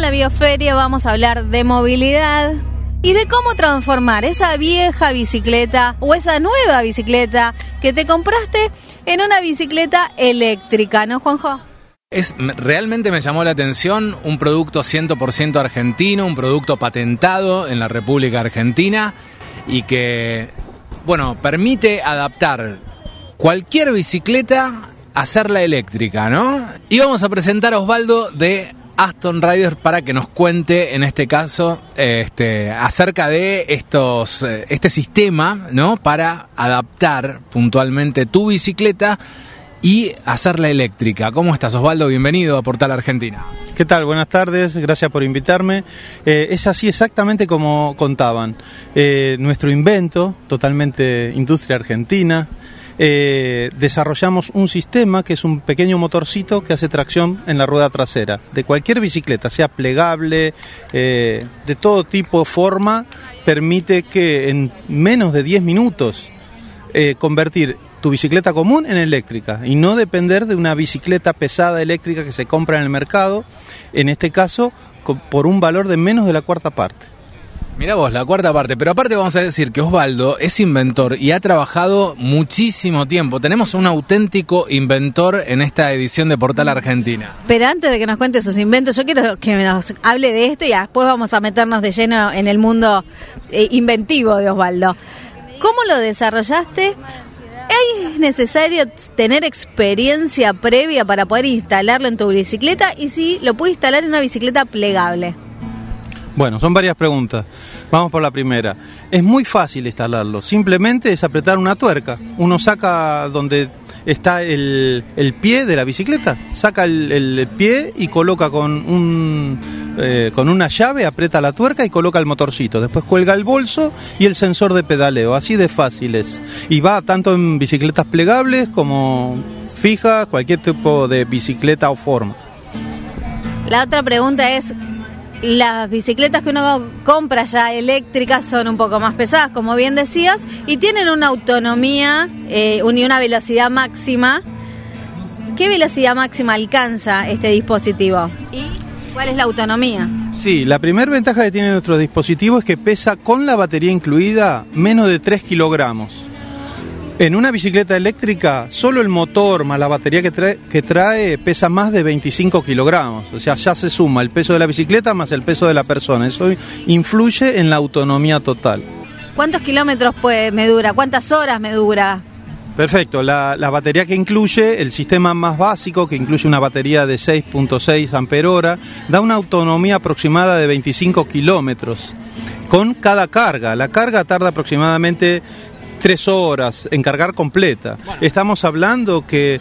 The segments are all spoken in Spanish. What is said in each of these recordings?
la bioferia vamos a hablar de movilidad y de cómo transformar esa vieja bicicleta o esa nueva bicicleta que te compraste en una bicicleta eléctrica, ¿no, Juanjo? Es, realmente me llamó la atención un producto 100% argentino, un producto patentado en la República Argentina y que, bueno, permite adaptar cualquier bicicleta a hacerla eléctrica, ¿no? Y vamos a presentar a Osvaldo de Aston Riders para que nos cuente en este caso este, acerca de estos eh, este sistema no para adaptar puntualmente tu bicicleta y hacerla eléctrica. ¿Cómo estás Osvaldo? Bienvenido a Portal Argentina. ¿Qué tal? Buenas tardes, gracias por invitarme. Eh, es así exactamente como contaban. Eh, nuestro invento, totalmente industria argentina, eh, desarrollamos un sistema que es un pequeño motorcito que hace tracción en la rueda trasera de cualquier bicicleta, sea plegable, eh, de todo tipo, forma, permite que en menos de 10 minutos eh, convertir tu bicicleta común en eléctrica y no depender de una bicicleta pesada eléctrica que se compra en el mercado, en este caso por un valor de menos de la cuarta parte. Mira vos, la cuarta parte. Pero aparte vamos a decir que Osvaldo es inventor y ha trabajado muchísimo tiempo. Tenemos un auténtico inventor en esta edición de Portal Argentina. Pero antes de que nos cuente sus inventos, yo quiero que nos hable de esto y después vamos a meternos de lleno en el mundo eh, inventivo de Osvaldo. ¿Cómo lo desarrollaste? ¿Es necesario tener experiencia previa para poder instalarlo en tu bicicleta? Y si lo puedes instalar en una bicicleta plegable. Bueno, son varias preguntas. Vamos por la primera. Es muy fácil instalarlo, simplemente es apretar una tuerca. Uno saca donde está el, pie de la bicicleta, saca el, pie y coloca con, un, eh, con una llave, aprieta la tuerca y coloca el motorcito. Después cuelga el bolso y el sensor de pedaleo, así de fácil es. Y va tanto en bicicletas plegables como fijas, cualquier tipo de bicicleta o forma. La otra pregunta es, las bicicletas que uno compra ya eléctricas son un poco más pesadas, como bien decías, y tienen una autonomía eh, y una velocidad máxima. ¿Qué velocidad máxima alcanza este dispositivo? ¿Y cuál es la autonomía? Sí, la primera ventaja que tiene nuestro dispositivo es que pesa con la batería incluida menos de 3 kilogramos. En una bicicleta eléctrica, solo el motor más la batería que trae, que trae pesa más de 25 kilogramos. O sea, ya se suma el peso de la bicicleta más el peso de la persona. Eso influye en la autonomía total. ¿Cuántos kilómetros me dura? ¿Cuántas horas me dura? Perfecto, la, la, batería que incluye, el sistema más básico, que incluye una batería de 6.6 amperhora, da una autonomía aproximada de 25 kilómetros con cada carga. La carga tarda aproximadamente tres horas en cargar completa. Estamos hablando que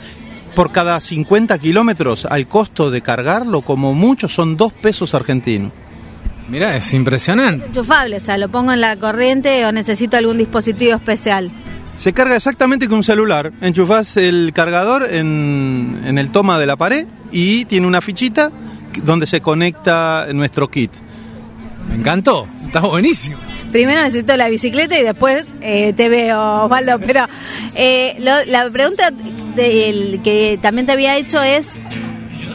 por cada 50 kilómetros al costo de cargarlo, como mucho, son dos pesos argentinos. Mira, es impresionante. Es enchufable, o sea, lo pongo en la corriente o necesito algún dispositivo especial. Se carga exactamente con un celular. Enchufás el cargador en, en el toma de la pared y tiene una fichita donde se conecta nuestro kit. Me encantó, está buenísimo primero necesito la bicicleta y después eh, te veo, Osvaldo. Pero eh, la pregunta que también te había hecho es,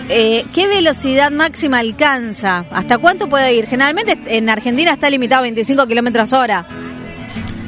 eh, ¿qué velocidad máxima alcanza? ¿Hasta cuánto puede ir? Generalmente en Argentina está limitado a 25 kilómetros hora.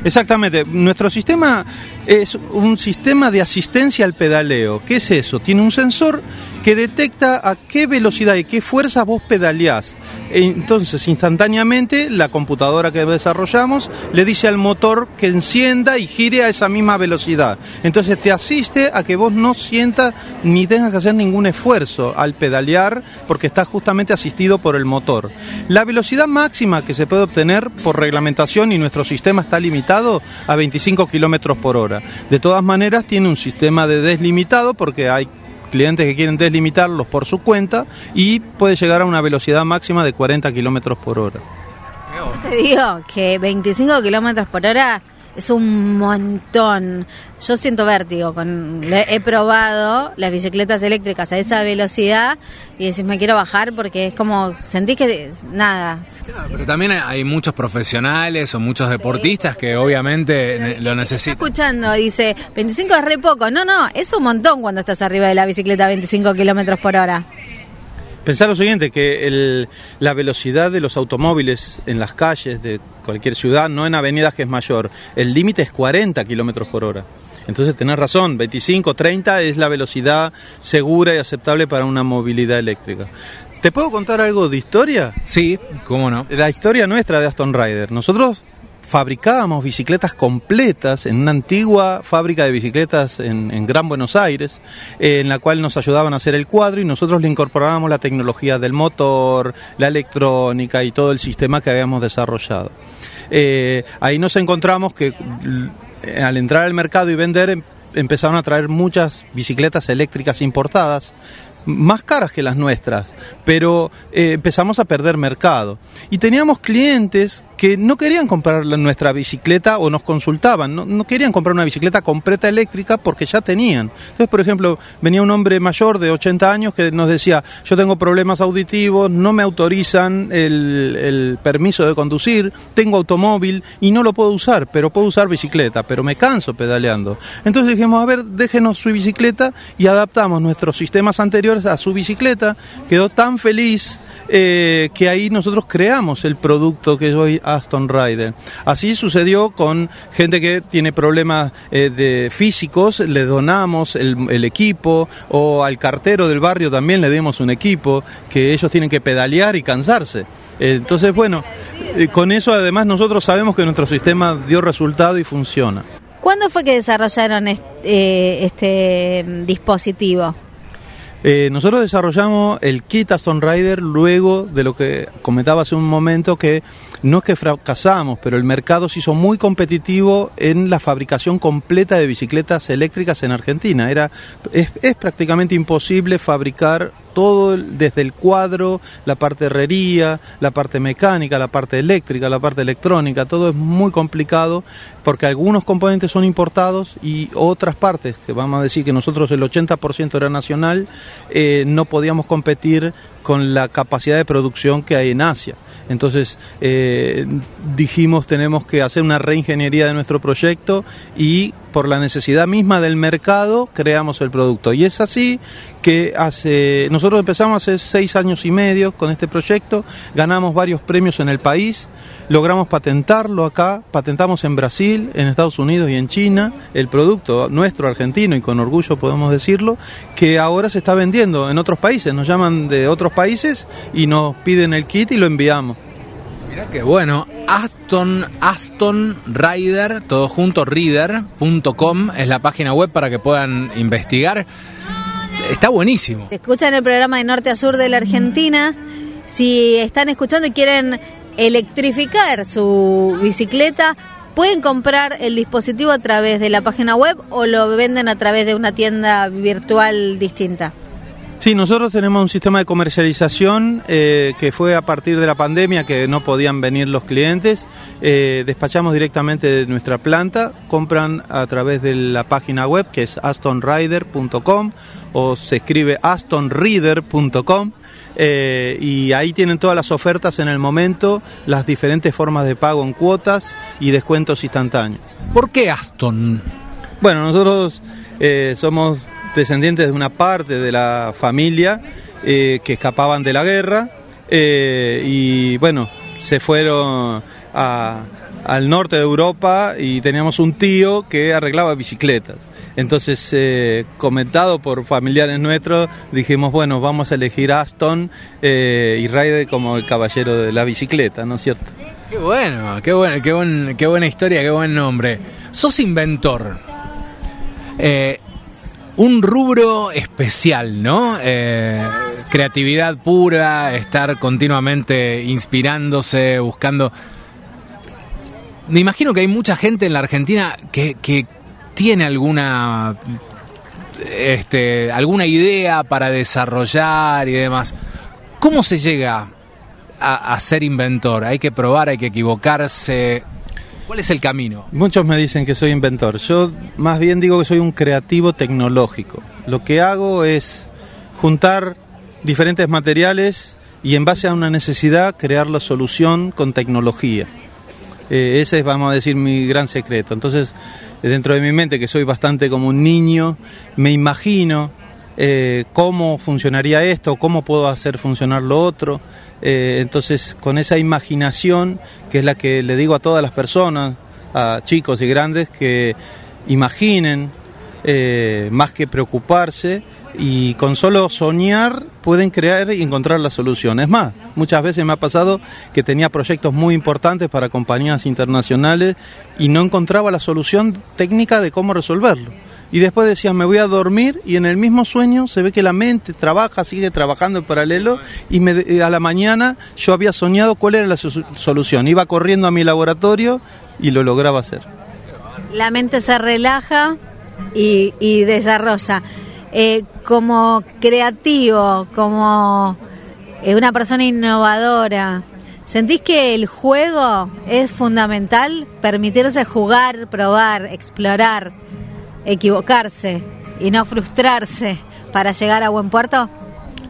Exactamente. Nuestro sistema es un sistema de asistencia al pedaleo. ¿Qué es eso? Tiene un sensor que detecta a qué velocidad y qué fuerza vos pedaleás. Entonces, instantáneamente, la computadora que desarrollamos le dice al motor que encienda y gire a esa misma velocidad. Entonces, te asiste a que vos no sientas ni tengas que hacer ningún esfuerzo al pedalear porque estás justamente asistido por el motor. La velocidad máxima que se puede obtener por reglamentación y nuestro sistema está limitado a 25 kilómetros por hora. De todas maneras, tiene un sistema de deslimitado porque hay clientes que quieren deslimitarlos por su cuenta y puede llegar a una velocidad máxima de 40 kilómetros por hora. Yo te digo que 25 kilómetros por hora es un montón. Yo siento vértigo. Con, he probado las bicicletas eléctricas a esa velocidad y decís, me quiero bajar porque es como, sentís que nada. pero también hay muchos profesionales o muchos deportistas que obviamente lo necesitan. escuchando, dice, 25 es re poco. No, no, es un montón cuando estás arriba de la bicicleta a 25 kilómetros por hora. Pensar lo siguiente, que el, la velocidad de los automóviles en las calles de cualquier ciudad, no en avenidas que es mayor, el límite es 40 kilómetros por hora. Entonces tenés razón, 25, 30 es la velocidad segura y aceptable para una movilidad eléctrica. ¿Te puedo contar algo de historia? Sí, cómo no. La historia nuestra de Aston Rider. Nosotros fabricábamos bicicletas completas en una antigua fábrica de bicicletas en, Gran Buenos Aires, eh, en la cual nos ayudaban a hacer el cuadro y nosotros le incorporábamos la tecnología del motor, la electrónica y todo el sistema que habíamos desarrollado. Eh, ahí nos encontramos que al entrar al mercado y vender em, empezaron a traer muchas bicicletas eléctricas importadas más caras que las nuestras, pero eh, empezamos a perder mercado. Y teníamos clientes que no querían comprar nuestra bicicleta o nos consultaban, no, querían comprar una bicicleta completa eléctrica porque ya tenían. Entonces, por ejemplo, venía un hombre mayor de 80 años que nos decía, yo tengo problemas auditivos, no me autorizan el, el permiso de conducir, tengo automóvil y no lo puedo usar, pero puedo usar bicicleta, pero me canso pedaleando. Entonces dijimos, a ver, déjenos su bicicleta y adaptamos nuestros sistemas anteriores a su bicicleta, quedó tan feliz eh, que ahí nosotros creamos el producto que es hoy Aston Rider. Así sucedió con gente que tiene problemas eh, de físicos, le donamos el, equipo, o al cartero del barrio también le dimos un equipo, que ellos tienen que pedalear y cansarse. Entonces, bueno, eh, con eso además nosotros sabemos que nuestro sistema dio resultado y funciona. ¿Cuándo fue que desarrollaron este dispositivo? Eh, nosotros desarrollamos el kit Aston Rider luego de lo que comentaba hace un momento que no es que fracasamos, pero el mercado se hizo muy competitivo en la fabricación completa de bicicletas eléctricas en Argentina. Era, es prácticamente imposible fabricar todo desde el cuadro, la parte herrería, la parte mecánica, la parte eléctrica, la parte electrónica, todo es muy complicado porque algunos componentes son importados y otras partes, que vamos a decir que nosotros el 80% era nacional, eh, no podíamos competir con la capacidad de producción que hay en Asia. Entonces eh, dijimos tenemos que hacer una reingeniería de nuestro proyecto y por la necesidad misma del mercado creamos el producto. Y es así que hace nosotros empezamos hace seis años y medio con este proyecto, ganamos varios premios en el país, logramos patentarlo acá, patentamos en Brasil, en Estados Unidos y en China el producto nuestro argentino y con orgullo podemos decirlo, que ahora se está vendiendo en otros países, nos llaman de otros países y nos piden el kit y lo enviamos. Mira qué bueno. Aston, Aston Rider, todo junto, reader.com es la página web para que puedan investigar. Está buenísimo. Escuchan el programa de norte a sur de la Argentina. Si están escuchando y quieren electrificar su bicicleta, pueden comprar el dispositivo a través de la página web o lo venden a través de una tienda virtual distinta. Sí, nosotros tenemos un sistema de comercialización eh, que fue a partir de la pandemia que no podían venir los clientes. Eh, despachamos directamente de nuestra planta, compran a través de la página web que es astonrider.com o se escribe astonreader.com. Eh, y ahí tienen todas las ofertas en el momento, las diferentes formas de pago en cuotas y descuentos instantáneos. ¿Por qué Aston? Bueno, nosotros somos descendientes de una parte de la familia eh, que escapaban de la guerra eh, y bueno, se fueron al norte de Europa y teníamos un tío que arreglaba bicicletas. Entonces, eh, comentado por familiares nuestros, dijimos, bueno, vamos a elegir Aston y Raide como el caballero de la bicicleta, ¿no es cierto? Qué bueno, qué, bueno, qué, buen, qué buena historia, qué buen nombre. Sos inventor un rubro especial, ¿no? Eh, creatividad pura, estar continuamente inspirándose, buscando... Me imagino que hay mucha gente en la Argentina que, tiene alguna este, alguna idea para desarrollar y demás. ¿Cómo se llega a, ser inventor? Hay que probar, hay que equivocarse. ¿Cuál es el camino? Muchos me dicen que soy inventor. Yo más bien digo que soy un creativo tecnológico. Lo que hago es juntar diferentes materiales y en base a una necesidad crear la solución con tecnología. Eh, ese es, vamos a decir, mi gran secreto. Entonces, dentro de mi mente, que soy bastante como un niño, me imagino eh, cómo funcionaría esto, cómo puedo hacer funcionar lo otro. Eh, entonces, con esa imaginación, que es la que le digo a todas las personas, a chicos y grandes, que imaginen eh, más que preocuparse y con solo soñar pueden crear y encontrar la solución. Es más, muchas veces me ha pasado que tenía proyectos muy importantes para compañías internacionales y no encontraba la solución técnica de cómo resolverlo. Y después decía, me voy a dormir y en el mismo sueño se ve que la mente trabaja, sigue trabajando en paralelo y me, a la mañana yo había soñado cuál era la solución. Iba corriendo a mi laboratorio y lo lograba hacer. La mente se relaja y, y desarrolla. Eh, como creativo, como eh, una persona innovadora, ¿sentís que el juego es fundamental? Permitirse jugar, probar, explorar, equivocarse y no frustrarse para llegar a buen puerto?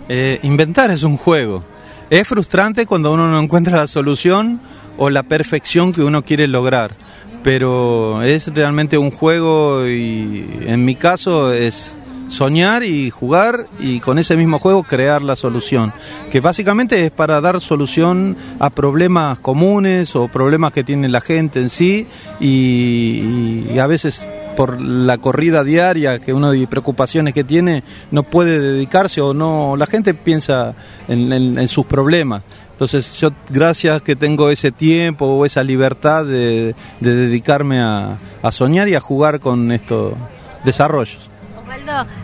Eh, inventar es un juego. Es frustrante cuando uno no encuentra la solución o la perfección que uno quiere lograr, pero es realmente un juego y en mi caso es soñar y jugar y con ese mismo juego crear la solución, que básicamente es para dar solución a problemas comunes o problemas que tiene la gente en sí y, a veces por la corrida diaria que uno de preocupaciones que tiene no puede dedicarse o no la gente piensa en, sus problemas entonces yo gracias que tengo ese tiempo o esa libertad de, dedicarme a, soñar y a jugar con estos desarrollos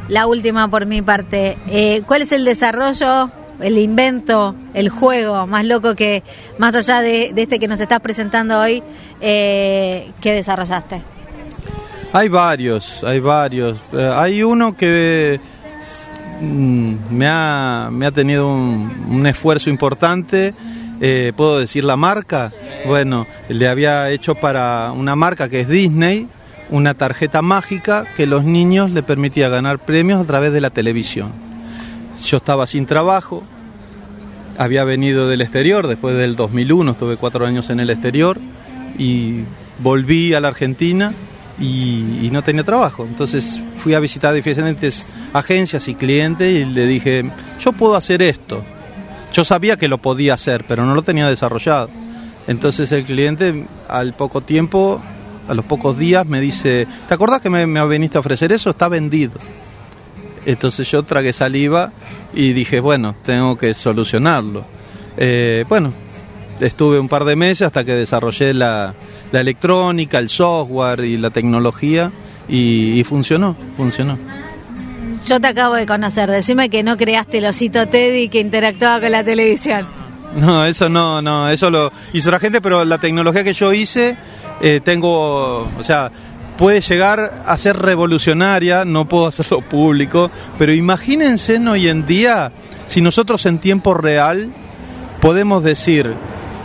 la última por mi parte. Eh, ¿Cuál es el desarrollo, el invento, el juego más loco que, más allá de, este que nos estás presentando hoy, eh, que desarrollaste? Hay varios, hay varios. Eh, hay uno que mm, me, ha, me ha tenido un, esfuerzo importante. ¿Puedo decir la marca? Bueno, le había hecho para una marca que es Disney, una tarjeta mágica que los niños le permitía ganar premios a través de la televisión. Yo estaba sin trabajo, había venido del exterior, después del 2001 estuve cuatro años en el exterior y volví a la Argentina y, no tenía trabajo. Entonces fui a visitar diferentes agencias y clientes y le dije, yo puedo hacer esto. Yo sabía que lo podía hacer, pero no lo tenía desarrollado. Entonces el cliente al poco tiempo a los pocos días me dice, ¿te acordás que me, me viniste a ofrecer eso? Está vendido. Entonces yo tragué saliva y dije, bueno, tengo que solucionarlo. Eh, bueno, estuve un par de meses hasta que desarrollé la, electrónica, el software y la tecnología y, funcionó, funcionó. Yo te acabo de conocer, decime que no creaste el osito Teddy que interactuaba con la televisión. No, eso no, no, eso lo hizo la gente, pero la tecnología que yo hice eh, tengo, o sea, puede llegar a ser revolucionaria, no puedo hacerlo público, pero imagínense hoy en día si nosotros en tiempo real podemos decir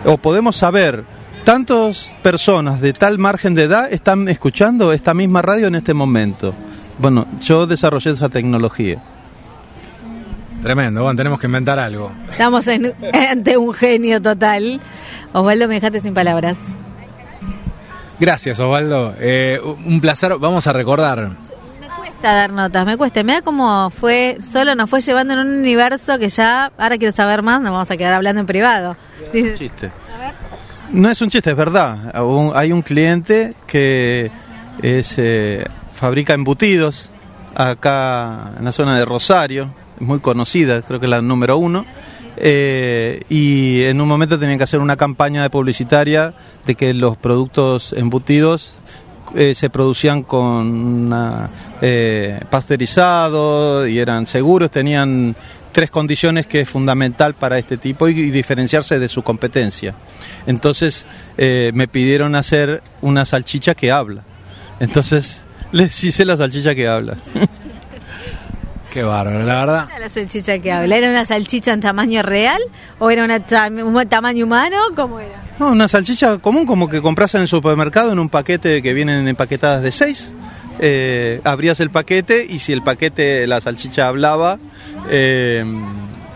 o podemos saber tantas personas de tal margen de edad están escuchando esta misma radio en este momento. Bueno, yo desarrollé esa tecnología. Tremendo, bueno, tenemos que inventar algo. Estamos ante un genio total. Osvaldo, me dejaste sin palabras. Gracias, Osvaldo. Eh, un placer. Vamos a recordar. Me cuesta dar notas, me cuesta. Mira cómo fue, solo nos fue llevando en un universo que ya, ahora quiero saber más, nos vamos a quedar hablando en privado. Es un chiste. No es un chiste, es verdad. Hay un cliente que es, eh, fabrica embutidos acá en la zona de Rosario, muy conocida, creo que es la número uno. Eh, y en un momento tenían que hacer una campaña publicitaria de que los productos embutidos eh, se producían con eh, pasteurizado y eran seguros, tenían tres condiciones que es fundamental para este tipo y, diferenciarse de su competencia. Entonces eh, me pidieron hacer una salchicha que habla. Entonces les hice la salchicha que habla. Qué bárbaro, la verdad. la salchicha que habla? ¿Era una salchicha en tamaño real o era un tamaño humano? ¿Cómo era? No, una salchicha común como que compras en el supermercado en un paquete que vienen empaquetadas de seis. Eh, abrías el paquete y si el paquete, la salchicha hablaba, eh,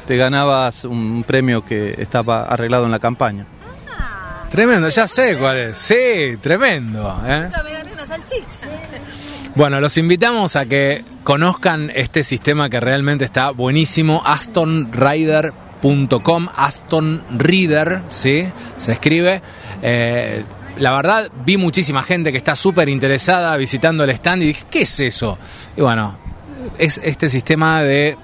te ganabas un premio que estaba arreglado en la campaña. Tremendo, ya sé cuál es. Sí, tremendo. ¿eh? Nunca me gané una salchicha. Bueno, los invitamos a que conozcan este sistema que realmente está buenísimo, astonrider.com, Aston Reader, ¿sí? Se escribe. Eh, la verdad, vi muchísima gente que está súper interesada visitando el stand y dije, ¿qué es eso? Y bueno, es este sistema de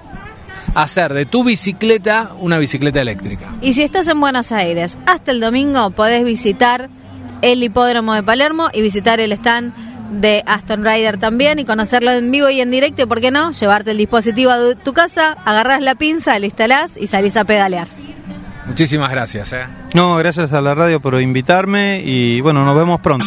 hacer de tu bicicleta una bicicleta eléctrica. Y si estás en Buenos Aires, hasta el domingo podés visitar el hipódromo de Palermo y visitar el stand de Aston Rider también y conocerlo en vivo y en directo y por qué no, llevarte el dispositivo a tu casa, agarras la pinza, la instalás y salís a pedalear. Muchísimas gracias. ¿eh? No, gracias a la radio por invitarme y bueno, nos vemos pronto.